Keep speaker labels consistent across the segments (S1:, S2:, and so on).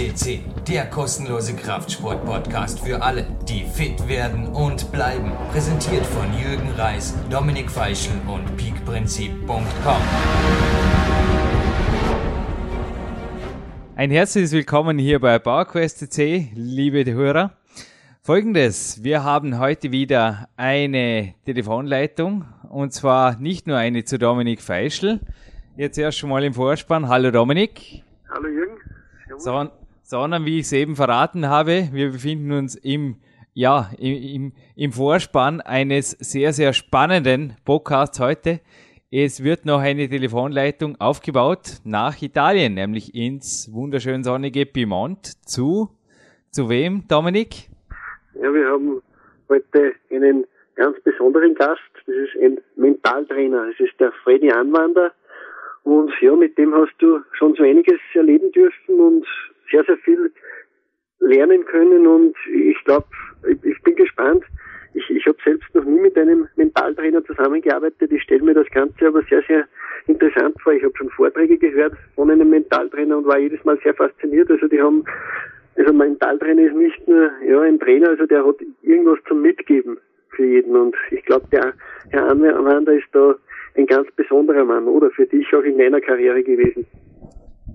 S1: FCC, der kostenlose Kraftsport-Podcast für alle, die fit werden und bleiben. Präsentiert von Jürgen Reis, Dominik Feischl und peakprinzip.com.
S2: Ein herzliches Willkommen hier bei PowerQuest CC, liebe Hörer. Folgendes, wir haben heute wieder eine Telefonleitung und zwar nicht nur eine zu Dominik Feischl. Jetzt erst schon mal im Vorspann. Hallo Dominik.
S3: Hallo Jürgen.
S2: So, sondern wie ich es eben verraten habe, wir befinden uns im, ja, im, im Vorspann eines sehr, sehr spannenden Podcasts heute. Es wird noch eine Telefonleitung aufgebaut nach Italien, nämlich ins wunderschön sonnige Piemont. Zu, zu wem, Dominik?
S3: Ja, wir haben heute einen ganz besonderen Gast. Das ist ein Mentaltrainer. Das ist der Freddy Anwander. Und ja, mit dem hast du schon so einiges erleben dürfen und sehr, sehr viel lernen können. Und ich glaube, ich, bin gespannt. Ich, ich habe selbst noch nie mit einem Mentaltrainer zusammengearbeitet. Ich stelle mir das Ganze aber sehr, sehr interessant vor. Ich habe schon Vorträge gehört von einem Mentaltrainer und war jedes Mal sehr fasziniert. Also die haben, also Mentaltrainer ist nicht nur ja, ein Trainer, also der hat irgendwas zum Mitgeben für jeden. Und ich glaube, der Herr Anwander ist da ein ganz besonderer Mann, oder? Für dich auch in meiner Karriere gewesen.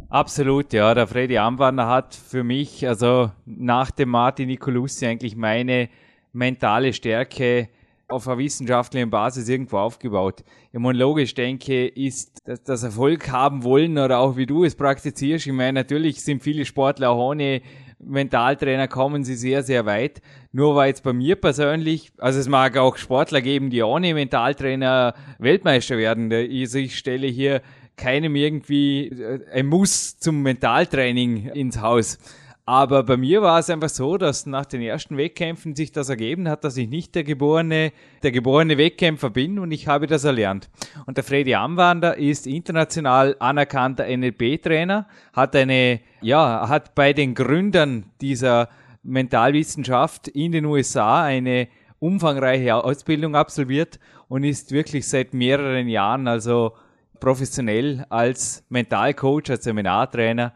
S2: Absolut, ja. Der Freddy Amwander hat für mich, also nach dem Martin Nicolussi eigentlich meine mentale Stärke auf einer wissenschaftlichen Basis irgendwo aufgebaut. Immunologisch denke, ist das, das Erfolg haben wollen oder auch wie du es praktizierst. Ich meine, natürlich sind viele Sportler auch ohne Mentaltrainer kommen sie sehr, sehr weit. Nur war jetzt bei mir persönlich, also es mag auch Sportler geben, die ohne Mentaltrainer Weltmeister werden. Also ich stelle hier keinem irgendwie äh, ein Muss zum Mentaltraining ins Haus. Aber bei mir war es einfach so, dass nach den ersten Wettkämpfen sich das ergeben hat, dass ich nicht der geborene, der geborene Wettkämpfer bin und ich habe das erlernt. Und der Freddy Amwander ist international anerkannter NLP-Trainer, hat eine, ja, hat bei den Gründern dieser Mentalwissenschaft in den USA eine umfangreiche Ausbildung absolviert und ist wirklich seit mehreren Jahren also professionell als Mentalcoach, als Seminartrainer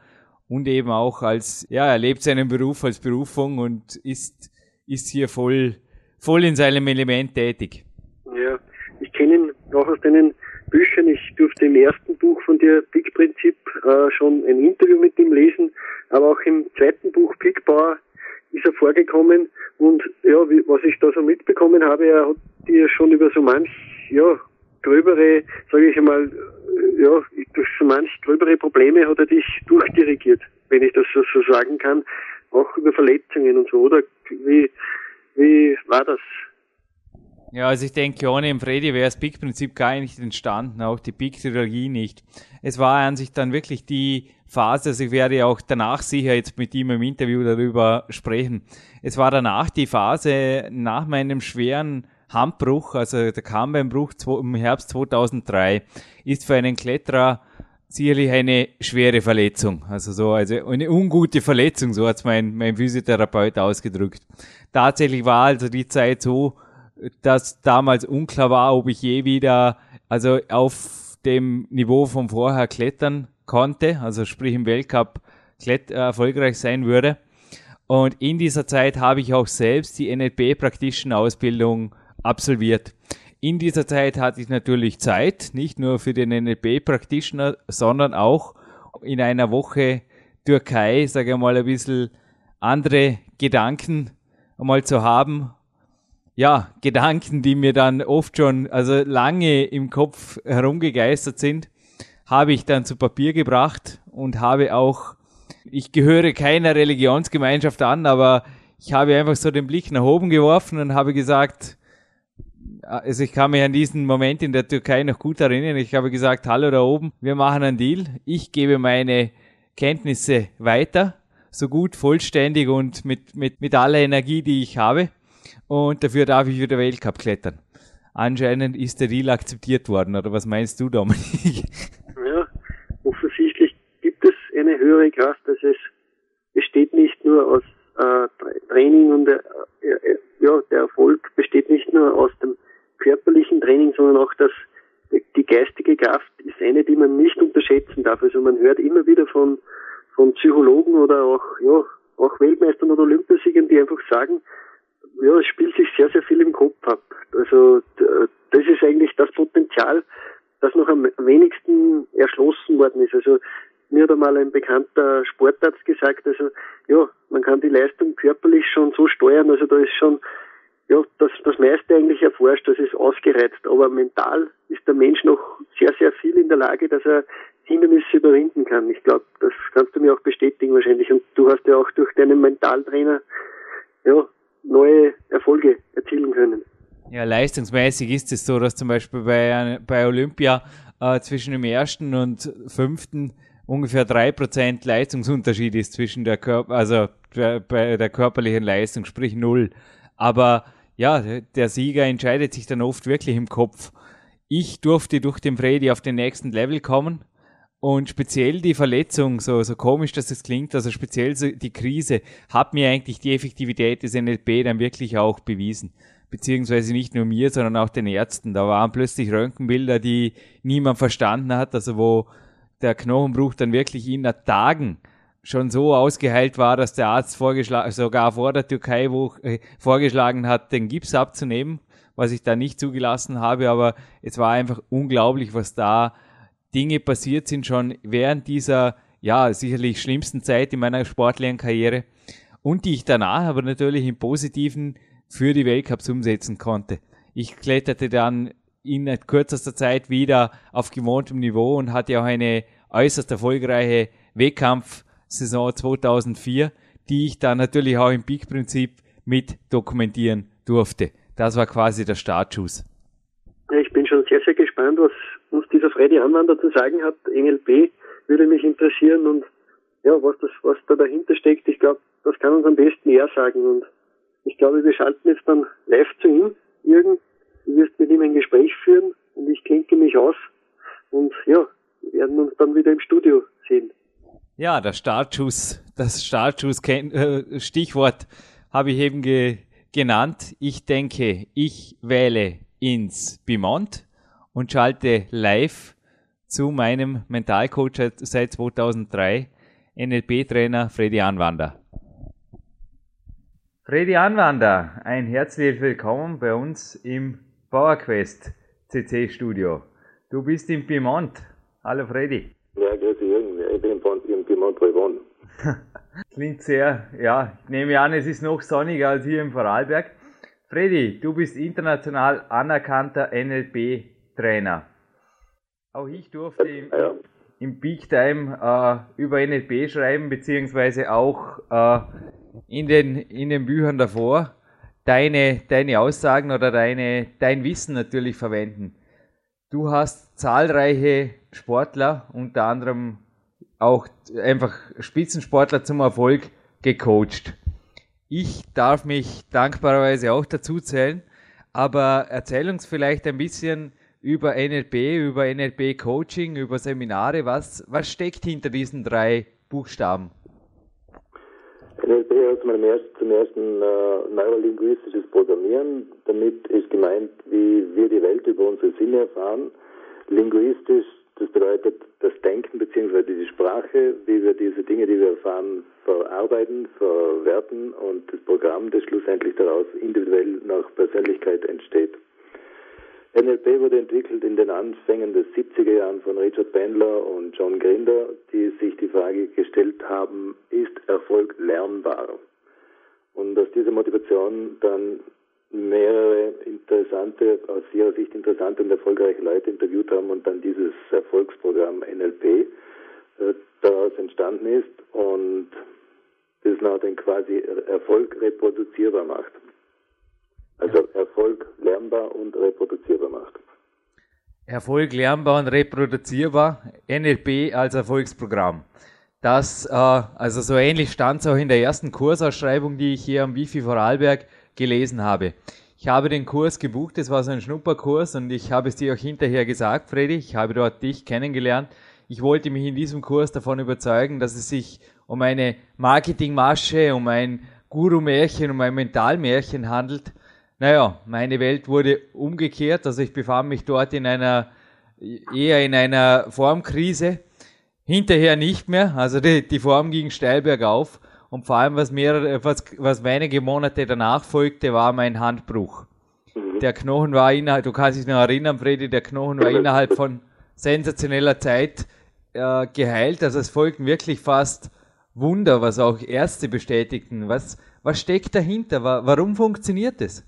S2: und eben auch als, ja, er lebt seinen Beruf als Berufung und ist, ist hier voll, voll in seinem Element tätig.
S3: Ja, ich kenne ihn auch aus deinen Büchern. Ich durfte im ersten Buch von dir, Big Prinzip, äh, schon ein Interview mit ihm lesen, aber auch im zweiten Buch, Big Power, ist er vorgekommen und ja, wie, was ich da so mitbekommen habe, er hat dir schon über so manch, ja, gröbere, sage ich einmal, ja, durch so manch gröbere Probleme hat er dich durchdirigiert, wenn ich das so, sagen kann, auch über Verletzungen und so, oder wie, wie war das?
S2: Ja, also ich denke, ohne den Freddy wäre das Big-Prinzip gar nicht entstanden, auch die Big-Trilogie nicht. Es war an sich dann wirklich die Phase, also ich werde auch danach sicher jetzt mit ihm im Interview darüber sprechen. Es war danach die Phase nach meinem schweren Handbruch, also der Kammbeinbruch im Herbst 2003, ist für einen Kletterer sicherlich eine schwere Verletzung. Also so, also eine ungute Verletzung, so hat es mein, mein Physiotherapeut ausgedrückt. Tatsächlich war also die Zeit so, dass damals unklar war, ob ich je wieder, also auf dem Niveau von vorher klettern konnte, also sprich im Weltcup klett, äh, erfolgreich sein würde. Und in dieser Zeit habe ich auch selbst die NLP-Praktischen-Ausbildung absolviert. In dieser Zeit hatte ich natürlich Zeit, nicht nur für den NLP Practitioner, sondern auch in einer Woche Türkei, sage ich mal, ein bisschen andere Gedanken einmal zu haben. Ja, Gedanken, die mir dann oft schon, also lange im Kopf herumgegeistert sind, habe ich dann zu Papier gebracht und habe auch, ich gehöre keiner Religionsgemeinschaft an, aber ich habe einfach so den Blick nach oben geworfen und habe gesagt, also ich kann mich an diesen Moment in der Türkei noch gut erinnern. Ich habe gesagt, hallo da oben, wir machen einen Deal. Ich gebe meine Kenntnisse weiter, so gut, vollständig und mit, mit, mit aller Energie, die ich habe. Und dafür darf ich wieder Weltcup klettern. Anscheinend ist der Deal akzeptiert worden, oder was meinst du, Dominik?
S3: Ja, offensichtlich gibt es eine höhere Kraft, dass es besteht nicht nur aus äh, Training und äh, ja, der Erfolg besteht nicht nur aus dem körperlichen Training, sondern auch das, die geistige Kraft ist eine, die man nicht unterschätzen darf. Also man hört immer wieder von, von Psychologen oder auch, ja, auch Weltmeistern oder Olympiasiegern, die einfach sagen, ja, es spielt sich sehr, sehr viel im Kopf ab. Also das ist eigentlich das Potenzial, das noch am wenigsten erschlossen worden ist. Also mir hat einmal ein bekannter Sportarzt gesagt, also ja, man kann die Leistung körperlich schon so steuern, also da ist schon ja, das, das meiste eigentlich erforscht, das ist ausgereizt, aber mental ist der Mensch noch sehr, sehr viel in der Lage, dass er Hindernisse überwinden kann. Ich glaube, das kannst du mir auch bestätigen wahrscheinlich. Und du hast ja auch durch deinen Mentaltrainer ja, neue Erfolge erzielen können.
S2: Ja, leistungsmäßig ist es so, dass zum Beispiel bei, bei Olympia äh, zwischen dem ersten und fünften ungefähr drei Prozent Leistungsunterschied ist zwischen der Körper, also bei der körperlichen Leistung, sprich null. Aber ja, der Sieger entscheidet sich dann oft wirklich im Kopf. Ich durfte durch den Freddy auf den nächsten Level kommen und speziell die Verletzung, so, so komisch, dass es klingt, also speziell so die Krise, hat mir eigentlich die Effektivität des NLP dann wirklich auch bewiesen. Beziehungsweise nicht nur mir, sondern auch den Ärzten. Da waren plötzlich Röntgenbilder, die niemand verstanden hat, also wo der Knochenbruch dann wirklich in Tagen schon so ausgeheilt war, dass der Arzt vorgeschlagen, sogar vor der Türkei wo, äh, vorgeschlagen hat, den Gips abzunehmen, was ich da nicht zugelassen habe, aber es war einfach unglaublich, was da Dinge passiert sind schon während dieser, ja, sicherlich schlimmsten Zeit in meiner sportlichen Karriere und die ich danach aber natürlich im Positiven für die Weltcups umsetzen konnte. Ich kletterte dann in kürzester Zeit wieder auf gewohntem Niveau und hatte auch eine äußerst erfolgreiche Wettkampfsaison 2004, die ich dann natürlich auch im Peak-Prinzip mit dokumentieren durfte. Das war quasi der Startschuss.
S3: Ich bin schon sehr, sehr gespannt, was uns dieser Freddy Anwander zu sagen hat. NLP würde mich interessieren und ja, was das, was da dahinter steckt, ich glaube, das kann uns am besten er sagen und ich glaube, wir schalten jetzt dann live zu ihm, Jürgen, Du wirst mit ihm ein Gespräch führen und ich klinke mich aus. Und ja, wir werden uns dann wieder im Studio sehen.
S2: Ja, der Startschuss, das Startschuss äh, Stichwort habe ich eben ge genannt. Ich denke, ich wähle ins Bimont und schalte live zu meinem Mentalcoach seit 2003, NLP-Trainer Freddy Anwander. Freddy Anwander, ein herzliches Willkommen bei uns im PowerQuest CC Studio. Du bist im Piemont. Hallo Freddy.
S4: Ja, grüße Jürgen. Ich bin im Ich wohne.
S2: Klingt sehr, ja, ich nehme an, es ist noch sonniger als hier im Vorarlberg. Freddy, du bist international anerkannter NLP-Trainer. Auch ich durfte im, ja. im Peak Time äh, über NLP schreiben, beziehungsweise auch äh, in, den, in den Büchern davor deine, deine Aussagen oder deine, dein Wissen natürlich verwenden. Du hast zahlreiche Sportler, unter anderem auch einfach Spitzensportler zum Erfolg gecoacht. Ich darf mich dankbarerweise auch dazu zählen, aber erzähl uns vielleicht ein bisschen über NLP, über NLP Coaching, über Seminare. Was, was steckt hinter diesen drei Buchstaben?
S4: NLP zum ersten, zum ersten äh, neurolinguistisches Programmieren. Damit ist gemeint, wie wir die Welt über unsere Sinne erfahren. Linguistisch, das bedeutet das Denken bzw. die Sprache, wie wir diese Dinge, die wir erfahren, verarbeiten, verwerten und das Programm, das schlussendlich daraus individuell nach Persönlichkeit entsteht. NLP wurde entwickelt in den Anfängen des 70er Jahren von Richard Bandler und John Grinder, die sich die Frage gestellt haben, ist Erfolg lernbar? Und aus dieser Motivation dann mehrere interessante, aus ihrer Sicht interessante und erfolgreiche Leute interviewt haben und dann dieses Erfolgsprogramm NLP äh, daraus entstanden ist und das dann quasi Erfolg reproduzierbar macht. Also Erfolg lernbar und reproduzierbar macht.
S2: Erfolg lernbar und reproduzierbar, NLP als Erfolgsprogramm. Das, äh, also so ähnlich stand es auch in der ersten Kursausschreibung, die ich hier am Wifi Vorarlberg gelesen habe. Ich habe den Kurs gebucht, es war so ein Schnupperkurs und ich habe es dir auch hinterher gesagt, Freddy, ich habe dort dich kennengelernt. Ich wollte mich in diesem Kurs davon überzeugen, dass es sich um eine Marketingmasche, um ein Guru-Märchen, um ein Mentalmärchen handelt naja, meine Welt wurde umgekehrt. Also ich befand mich dort in einer, eher in einer Formkrise. Hinterher nicht mehr, also die, die Form ging steil bergauf und vor allem was mehrere, was, was wenige Monate danach folgte, war mein Handbruch. Mhm. Der Knochen war innerhalb, du kannst dich noch erinnern, Freddy, der Knochen war innerhalb von sensationeller Zeit äh, geheilt. Also es folgten wirklich fast Wunder, was auch Ärzte bestätigten. Was, was steckt dahinter? Warum funktioniert es?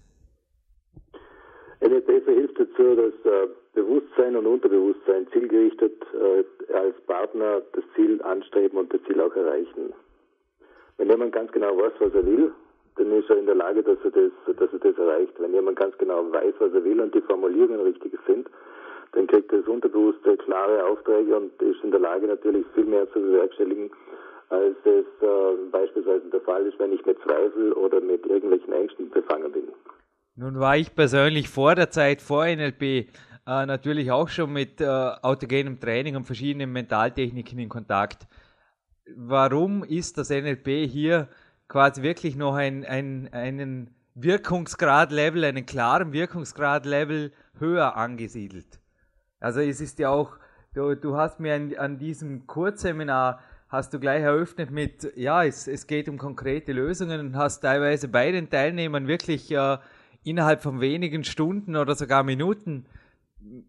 S4: NLP hilft dazu, dass äh, Bewusstsein und Unterbewusstsein zielgerichtet äh, als Partner das Ziel anstreben und das Ziel auch erreichen. Wenn jemand ganz genau weiß, was er will, dann ist er in der Lage, dass er das, dass er das erreicht. Wenn jemand ganz genau weiß, was er will und die Formulierungen richtig sind, dann kriegt das Unterbewusste klare Aufträge und ist in der Lage, natürlich viel mehr zu bewerkstelligen, als es äh, beispielsweise der Fall ist, wenn ich mit Zweifel oder mit irgendwelchen Ängsten befangen bin.
S2: Nun war ich persönlich vor der Zeit, vor NLP, äh, natürlich auch schon mit äh, autogenem Training und verschiedenen Mentaltechniken in Kontakt. Warum ist das NLP hier quasi wirklich noch ein, ein, einen Wirkungsgrad-Level, einen klaren Wirkungsgrad-Level höher angesiedelt? Also es ist ja auch, du, du hast mir an, an diesem Kurzseminar hast du gleich eröffnet mit, ja, es, es geht um konkrete Lösungen und hast teilweise bei den Teilnehmern wirklich äh, innerhalb von wenigen Stunden oder sogar Minuten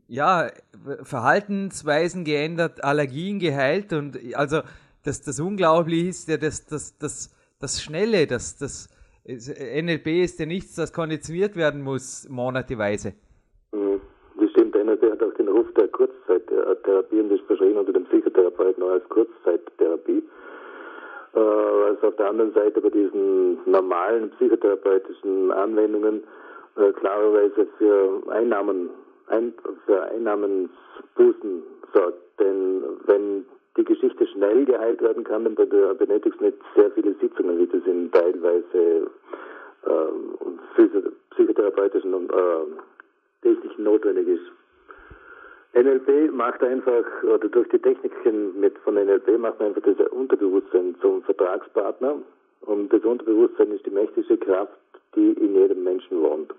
S2: ja, Verhaltensweisen geändert, Allergien geheilt und also das, das Unglaubliche ist ja das, das, das, das Schnelle, das, das NLP ist ja nichts, das konditioniert werden muss, monateweise.
S4: Mhm. Das stimmt, NLP hat auch den Ruf der Kurzzeittherapie und ist verschrien unter dem Psychotherapeuten als Kurzzeittherapie. Äh, also auf der anderen Seite bei diesen normalen psychotherapeutischen Anwendungen äh, klarerweise für Einnahmen, ein, für Einnahmensbußen sorgt. Denn wenn die Geschichte schnell geheilt werden kann, dann benötigt es nicht sehr viele Sitzungen, wie das in teilweise äh, psychotherapeutischen und äh, Techniken notwendig ist. NLP macht einfach, oder durch die Techniken mit von NLP macht man einfach das Unterbewusstsein zum Vertragspartner. Und das Unterbewusstsein ist die mächtigste Kraft, die in jedem Menschen wohnt.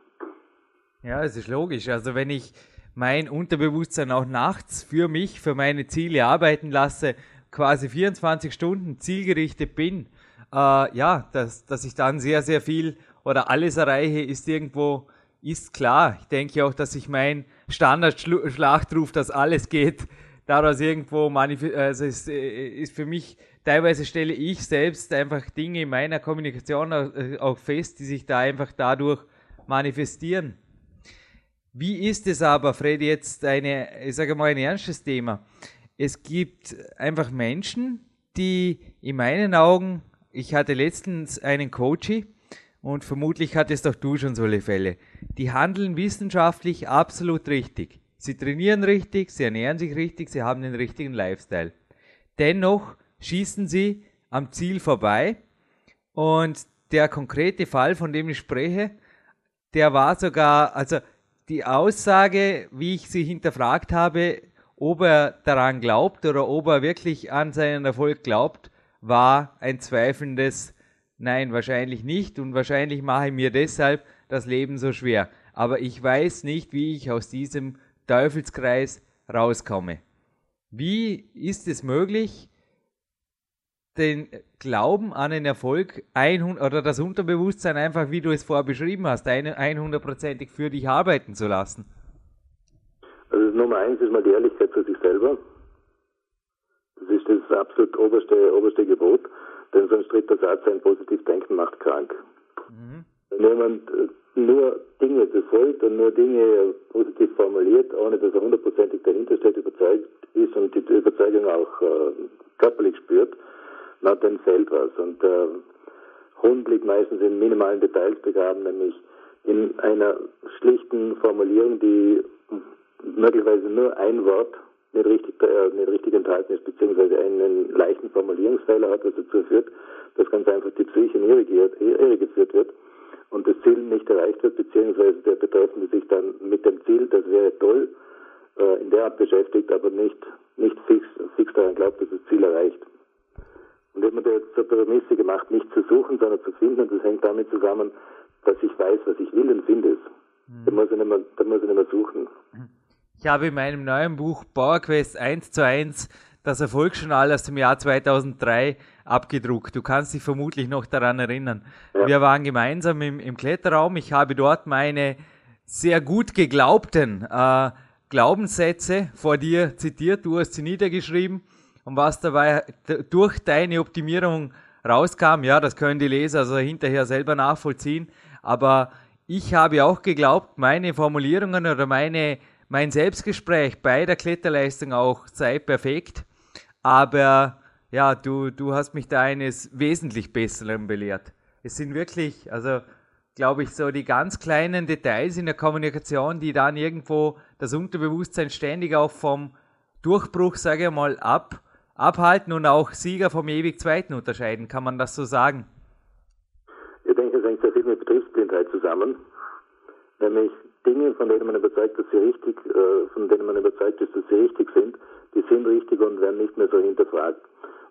S2: Ja, es ist logisch. Also wenn ich mein Unterbewusstsein auch nachts für mich, für meine Ziele arbeiten lasse, quasi 24 Stunden zielgerichtet bin, äh, ja, dass, dass ich dann sehr, sehr viel oder alles erreiche, ist irgendwo ist klar. Ich denke auch, dass ich mein Standard-Schlachtruf, dass alles geht, daraus irgendwo also ist, äh, ist für mich, teilweise stelle ich selbst einfach Dinge in meiner Kommunikation äh, auch fest, die sich da einfach dadurch manifestieren. Wie ist es aber, Fred, jetzt eine, ich sage mal, ein ernstes Thema? Es gibt einfach Menschen, die in meinen Augen, ich hatte letztens einen Coachy, und vermutlich hattest auch du schon solche Fälle. Die handeln wissenschaftlich absolut richtig. Sie trainieren richtig, sie ernähren sich richtig, sie haben den richtigen Lifestyle. Dennoch schießen sie am Ziel vorbei und der konkrete Fall, von dem ich spreche, der war sogar, also die Aussage, wie ich sie hinterfragt habe, ob er daran glaubt oder ob er wirklich an seinen Erfolg glaubt, war ein zweifelndes Nein, wahrscheinlich nicht und wahrscheinlich mache ich mir deshalb das Leben so schwer. Aber ich weiß nicht, wie ich aus diesem Teufelskreis rauskomme. Wie ist es möglich, den Glauben an den Erfolg 100, oder das Unterbewusstsein einfach, wie du es vorher beschrieben hast, 100%ig für dich arbeiten zu lassen?
S4: Also Nummer eins ist mal die Ehrlichkeit für sich selber. Das ist das absolut oberste, oberste Gebot. Denn sonst tritt der Satz, ein positiv Denken macht krank. Mhm. Wenn jemand äh, nur Dinge befolgt und nur Dinge positiv formuliert, ohne dass er hundertprozentig dahinter steht, überzeugt ist und die Überzeugung auch äh, körperlich spürt, dann fällt was. Und der Hund liegt meistens in minimalen Details begraben, nämlich in einer schlichten Formulierung, die möglicherweise nur ein Wort nicht richtig, äh, nicht richtig enthalten ist, beziehungsweise einen leichten Formulierungsfehler hat, was dazu führt, dass ganz einfach die Psyche in Irre geführt wird und das Ziel nicht erreicht wird, beziehungsweise der Betreffende sich dann mit dem Ziel, das wäre toll, äh, in der Art beschäftigt, aber nicht, nicht fix, fix daran glaubt, dass das Ziel erreicht. Und wenn man das zur Prämisse gemacht, nicht zu suchen, sondern zu finden, und das hängt damit zusammen, dass ich weiß, was ich will und finde es. Mhm. Dann muss ich nicht mehr, muss ich nicht mehr suchen.
S2: Ich habe in meinem neuen Buch PowerQuest 1 zu 1 das Erfolgsjournal aus dem Jahr 2003 abgedruckt. Du kannst dich vermutlich noch daran erinnern. Ja. Wir waren gemeinsam im, im Kletterraum. Ich habe dort meine sehr gut geglaubten äh, Glaubenssätze vor dir zitiert. Du hast sie niedergeschrieben. Und was dabei durch deine Optimierung rauskam, ja, das können die Leser also hinterher selber nachvollziehen. Aber ich habe auch geglaubt, meine Formulierungen oder meine, mein Selbstgespräch bei der Kletterleistung auch sei perfekt. Aber ja, du, du hast mich da eines wesentlich Besseren belehrt. Es sind wirklich, also glaube ich, so die ganz kleinen Details in der Kommunikation, die dann irgendwo das Unterbewusstsein ständig auch vom Durchbruch, sage ich mal, ab, abhalten und auch Sieger vom ewig Zweiten unterscheiden. Kann man das so sagen?
S4: Ich denke, es hängt sehr viel mit Betriebsblindheit zusammen. Nämlich Dinge, von denen man überzeugt, dass sie richtig, äh, von denen man überzeugt ist, dass sie richtig sind, die sind richtig und werden nicht mehr so hinterfragt.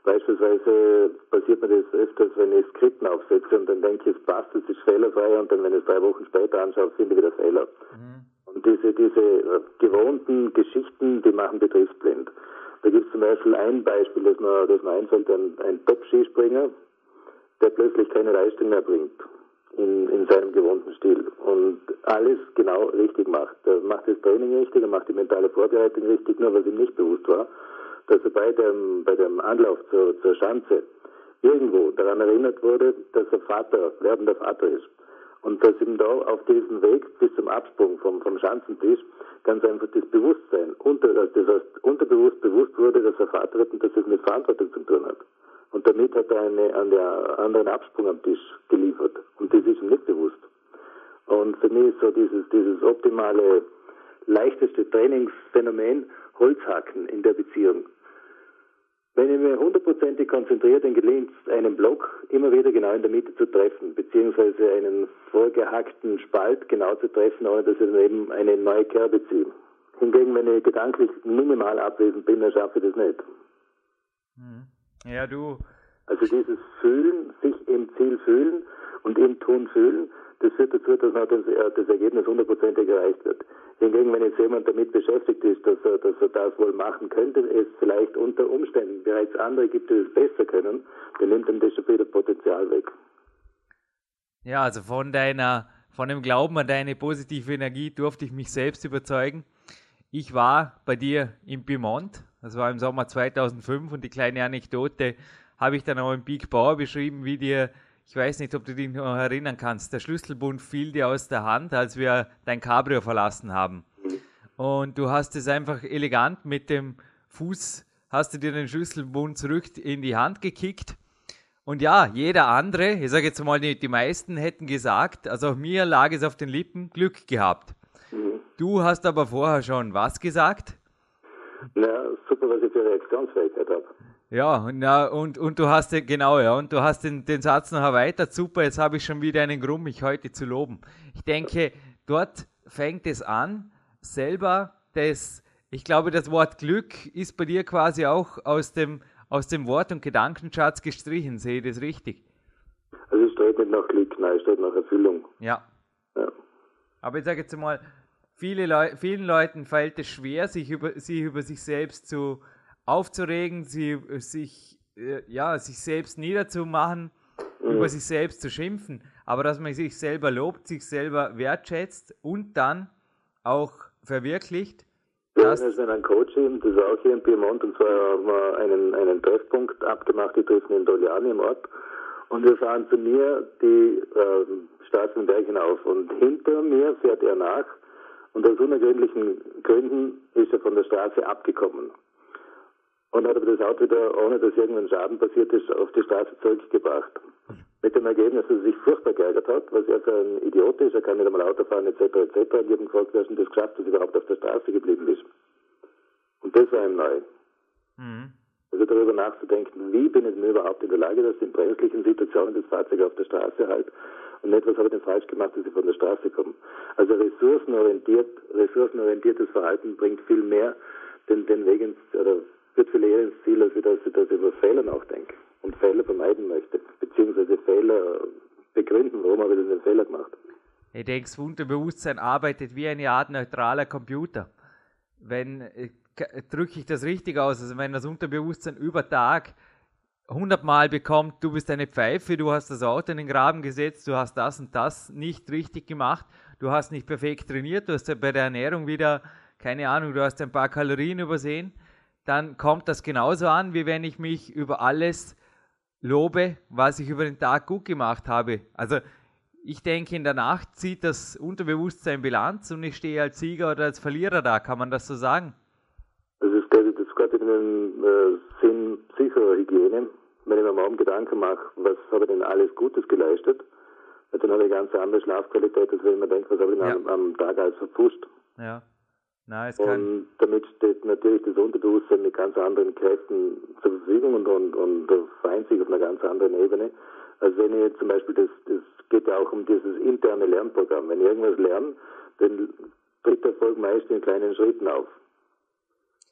S4: Beispielsweise passiert mir das öfters, wenn ich Skripten aufsetze und dann denke ich, es passt, es ist fehlerfrei und dann, wenn ich es drei Wochen später anschaue, finde ich wieder Fehler. Mhm. Und diese, diese äh, gewohnten Geschichten, die machen betriebsblind. Da gibt es zum Beispiel ein Beispiel, das mir, das mir einfällt, ein, ein Top-Skispringer, der plötzlich keine Leistung mehr bringt in, in seinem gewohnten Stil und alles genau richtig macht. Er macht das Training richtig, er macht die mentale Vorbereitung richtig, nur was ihm nicht bewusst war, dass er bei dem, bei dem Anlauf zur, zur Schanze irgendwo daran erinnert wurde, dass er Vater, werdender Vater ist. Und dass ihm da auf diesem Weg bis zum Absprung vom, vom Schanzentisch ganz einfach das Bewusstsein, unter, das heißt unterbewusst bewusst wurde, dass er und dass es mit Verantwortung zu tun hat. Und damit hat er eine, einen anderen Absprung am Tisch geliefert. Und das ist ihm nicht bewusst. Und für mich ist so dieses, dieses optimale, leichteste Trainingsphänomen Holzhacken in der Beziehung. Wenn ich mir hundertprozentig konzentriert, dann gelingt es, einen Block immer wieder genau in der Mitte zu treffen, beziehungsweise einen vorgehackten Spalt genau zu treffen, ohne dass ich dann eben eine neue Kerbe ziehe. Hingegen, wenn ich gedanklich minimal abwesend bin, dann schaffe ich das nicht.
S2: Mhm. Ja, du.
S4: Also dieses Fühlen, sich im Ziel fühlen und im Tun fühlen, das führt dazu, dass das, äh, das Ergebnis hundertprozentig erreicht wird. Hingegen, wenn jetzt jemand damit beschäftigt ist, dass er, dass er das wohl machen könnte, es vielleicht unter Umständen bereits andere gibt, die es besser können, dann nimmt ihm das schon wieder Potenzial weg.
S2: Ja, also von deiner, von dem Glauben an deine positive Energie durfte ich mich selbst überzeugen. Ich war bei dir im Piemont, das war im Sommer 2005 und die kleine Anekdote habe ich dann auch im Big Bauer beschrieben, wie dir ich weiß nicht, ob du dich noch erinnern kannst, der Schlüsselbund fiel dir aus der Hand, als wir dein Cabrio verlassen haben. Und du hast es einfach elegant mit dem Fuß, hast du dir den Schlüsselbund zurück in die Hand gekickt. Und ja, jeder andere, ich sage jetzt mal, die, meisten hätten gesagt, also auch mir lag es auf den Lippen, Glück gehabt. Du hast aber vorher schon was gesagt?
S4: Na, super, was ich für Reaktionsfähigkeit habe.
S2: Ja, und, ja, und, und du hast den, genau, ja, und du hast den, den Satz noch erweitert. Super, jetzt habe ich schon wieder einen Grund, mich heute zu loben. Ich denke, dort fängt es an, selber das, ich glaube, das Wort Glück ist bei dir quasi auch aus dem, aus dem Wort- und Gedankenschatz gestrichen. Sehe ich das richtig?
S4: Also es steht nicht nach Glück, nein, es steht nach Erfüllung.
S2: Ja. ja. Aber ich sage jetzt mal, viele Leu vielen Leuten fällt es schwer, sich über, sich über sich selbst zu aufzuregen, sie, sich, äh, ja, sich selbst niederzumachen, mhm. über sich selbst zu schimpfen, aber dass man sich selber lobt, sich selber wertschätzt und dann auch verwirklicht.
S4: Wir hatten jetzt einen Coaching, das war auch hier in Piemont, und zwar haben wir einen, einen Treffpunkt abgemacht, die treffen in Doliani im Ort. Und wir fahren zu mir die äh, Straßen Berg hinauf. Und hinter mir fährt er nach. Und aus unergründlichen Gründen ist er von der Straße abgekommen und hat aber das Auto wieder, ohne dass irgendein Schaden passiert ist, auf die Straße zurückgebracht. Mit dem Ergebnis, dass er sich furchtbar geärgert hat, was er für ein Idiot ist, er kann nicht einmal Auto fahren, etc., etc. Und ich habe gefragt, hast du das geschafft, dass du überhaupt auf der Straße geblieben bist? Und das war ihm neu. Mhm. Also darüber nachzudenken, wie bin ich denn überhaupt in der Lage, dass in brenzlichen Situationen das Fahrzeug auf der Straße halt und nicht, was habe ich denn falsch gemacht, dass ich von der Straße komme. Also ressourcenorientiert, ressourcenorientiertes Verhalten bringt viel mehr den, den Weg ins, oder wird eher ins Ziel, als dass ich, ich über Fehler nachdenke und Fehler vermeiden möchte, beziehungsweise Fehler begründen, warum habe ich denn den Fehler gemacht.
S2: Ich denke, das Unterbewusstsein arbeitet wie eine Art neutraler Computer. Wenn, äh, drücke ich das richtig aus? Also wenn das Unterbewusstsein über Tag 100 Mal bekommt, du bist eine Pfeife, du hast das Auto in den Graben gesetzt, du hast das und das nicht richtig gemacht, du hast nicht perfekt trainiert, du hast ja bei der Ernährung wieder, keine Ahnung, du hast ein paar Kalorien übersehen, dann kommt das genauso an, wie wenn ich mich über alles lobe, was ich über den Tag gut gemacht habe. Also ich denke, in der Nacht zieht das Unterbewusstsein Bilanz und ich stehe als Sieger oder als Verlierer da. Kann man das so sagen?
S4: Das ist, das geht in den äh, Sinn sicherer Hygiene. Wenn ich mir morgen Gedanken mache, was habe ich denn alles Gutes geleistet, dann habe ich eine ganz andere Schlafqualität, als wenn man denkt, was habe ich ja. am, am Tag alles verpfuscht.
S2: Ja. Nein, es
S4: und damit steht natürlich das Unterbewusstsein mit ganz anderen Kräften zur Verfügung und, und, und vereint sich auf einer ganz anderen Ebene. Also wenn jetzt zum Beispiel, das, das geht ja auch um dieses interne Lernprogramm. Wenn ich irgendwas lerne, dann tritt der Erfolg meist in kleinen Schritten auf.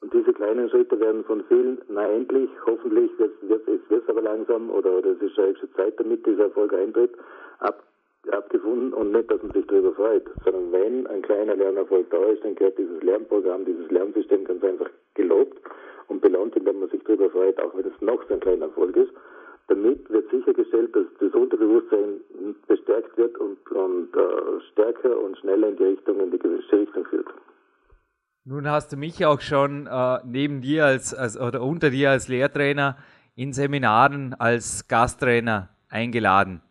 S4: Und diese kleinen Schritte werden von vielen, na endlich, hoffentlich wird es aber langsam oder, oder es ist schon Zeit, damit dieser Erfolg eintritt, ab, abgefunden und nicht, dass man sich darüber freut, sondern wenn ein kleiner Lernerfolg da ist, dann gehört dieses Lernprogramm, dieses Lernsystem ganz einfach gelobt und belohnt, indem man sich darüber freut, auch wenn es noch so ein kleiner Erfolg ist. Damit wird sichergestellt, dass das Unterbewusstsein bestärkt wird und, und uh, stärker und schneller in die Richtung, in die gewünschte Richtung führt.
S2: Nun hast du mich auch schon äh, neben dir als, als oder unter dir als Lehrtrainer in Seminaren als Gasttrainer eingeladen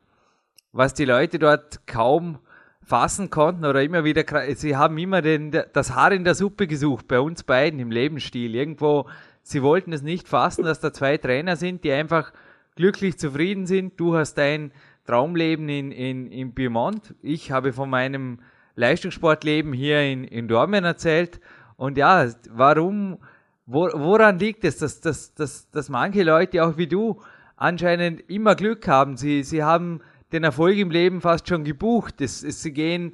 S2: was die Leute dort kaum fassen konnten oder immer wieder, sie haben immer den, das Haar in der Suppe gesucht, bei uns beiden im Lebensstil. Irgendwo, sie wollten es nicht fassen, dass da zwei Trainer sind, die einfach glücklich zufrieden sind. Du hast dein Traumleben in, in, in Piemont. Ich habe von meinem Leistungssportleben hier in, in Dormen erzählt. Und ja, warum, wo, woran liegt es, dass, dass, dass, dass manche Leute, auch wie du, anscheinend immer Glück haben? Sie, sie haben den Erfolg im Leben fast schon gebucht. Es, es, sie gehen,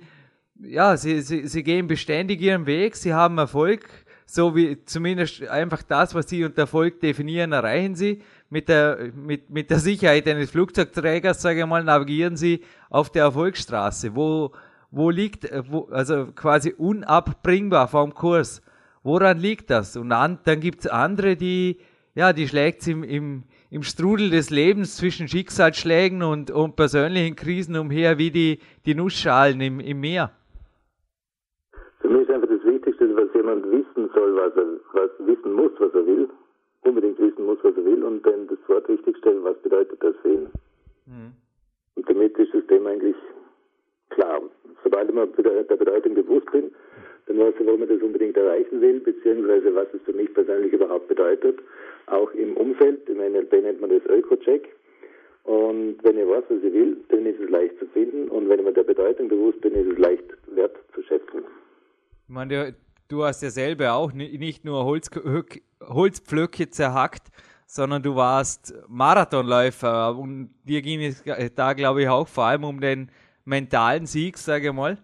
S2: ja, sie, sie, sie gehen beständig ihren Weg, sie haben Erfolg, so wie zumindest einfach das, was sie unter Erfolg definieren, erreichen sie. Mit der, mit, mit der Sicherheit eines Flugzeugträgers, sage ich mal, navigieren sie auf der Erfolgsstraße. Wo, wo liegt, wo, also quasi unabbringbar vom Kurs. Woran liegt das? Und an, dann gibt's andere, die, ja, die schlägt im, im, im Strudel des Lebens zwischen Schicksalsschlägen und, und persönlichen Krisen umher wie die, die Nussschalen im, im Meer?
S4: Für mich ist einfach das Wichtigste, was jemand wissen soll, was er was wissen muss, was er will, unbedingt wissen muss, was er will und dann das Wort richtig stellen, was bedeutet das für ihn. Mhm. Und damit ist das Thema eigentlich klar. Sobald ich mir der Bedeutung bewusst bin, dann weiß ich, warum ich das unbedingt erreichen will, beziehungsweise was es für mich persönlich überhaupt bedeutet. Auch im Umfeld, im NLP nennt man das Öko-Check. Und wenn ich weiß, was ich will, dann ist es leicht zu finden. Und wenn ich mir der Bedeutung bewusst bin, ist es leicht wert zu schätzen.
S2: Ich meine, du hast ja selber auch nicht nur Holz, Holzpflöcke zerhackt, sondern du warst Marathonläufer. Und dir ging es da, glaube ich, auch vor allem um den mentalen Sieg, sage ich mal.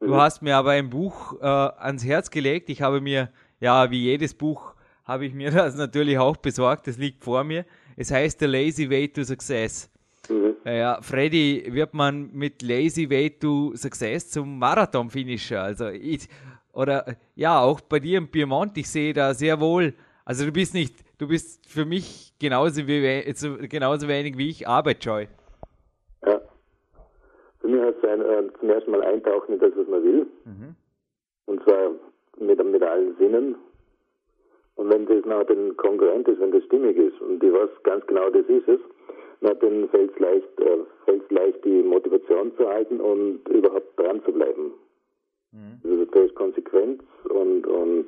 S2: Du mhm. hast mir aber ein Buch äh, ans Herz gelegt. Ich habe mir, ja, wie jedes Buch, habe ich mir das natürlich auch besorgt. Das liegt vor mir. Es heißt The Lazy Way to Success. Mhm. Ja, Freddy wird man mit Lazy Way to Success zum Marathon-Finisher. Also ich, oder ja, auch bei dir im Piemont, ich sehe da sehr wohl, also du bist nicht, du bist für mich genauso, wie, genauso wenig wie ich arbeitsscheu.
S4: Für mich heißt es ein, äh, zum ersten Mal eintauchen in das, was man will. Mhm. Und zwar mit, mit allen Sinnen. Und wenn das nach den Konkurrent ist, wenn das stimmig ist und die weiß ganz genau, das ist es, na, dann fällt es leicht, äh, leicht, die Motivation zu halten und überhaupt dran zu bleiben. Mhm. Also da ist Konsequenz und, und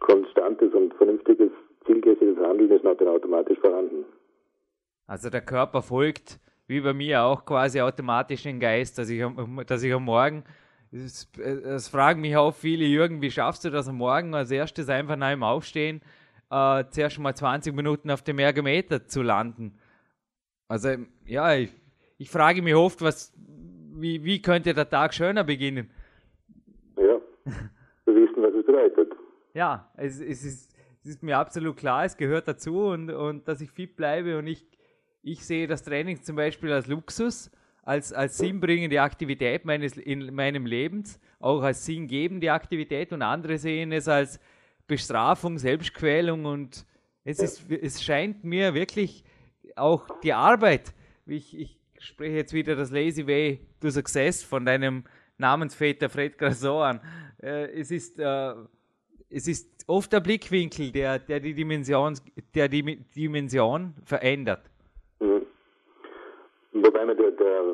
S4: konstantes und vernünftiges, zielgerichtetes Handeln ist dann automatisch vorhanden.
S2: Also der Körper folgt wie bei mir auch quasi automatisch den Geist, dass ich, dass ich am Morgen, es, es fragen mich auch viele, Jürgen, wie schaffst du das am Morgen als erstes einfach nach dem Aufstehen, äh, zuerst mal 20 Minuten auf dem Ergometer zu landen? Also, ja, ich, ich frage mich oft, was, wie, wie könnte der Tag schöner beginnen?
S4: Ja, wir wissen, was es bedeutet.
S2: Ja, es, es, ist, es ist mir absolut klar, es gehört dazu und, und dass ich fit bleibe und ich ich sehe das Training zum Beispiel als Luxus, als, als sinnbringende Aktivität meines, in meinem Lebens, auch als sinngebende Aktivität und andere sehen es als Bestrafung, Selbstquälung und es, ist, es scheint mir wirklich auch die Arbeit, ich, ich spreche jetzt wieder das Lazy Way to Success von deinem Namensväter Fred Grasson an. Äh, es ist äh, es ist oft der Blickwinkel, der, der die Dimension, der die Dimension verändert.
S4: Wobei mir der, der,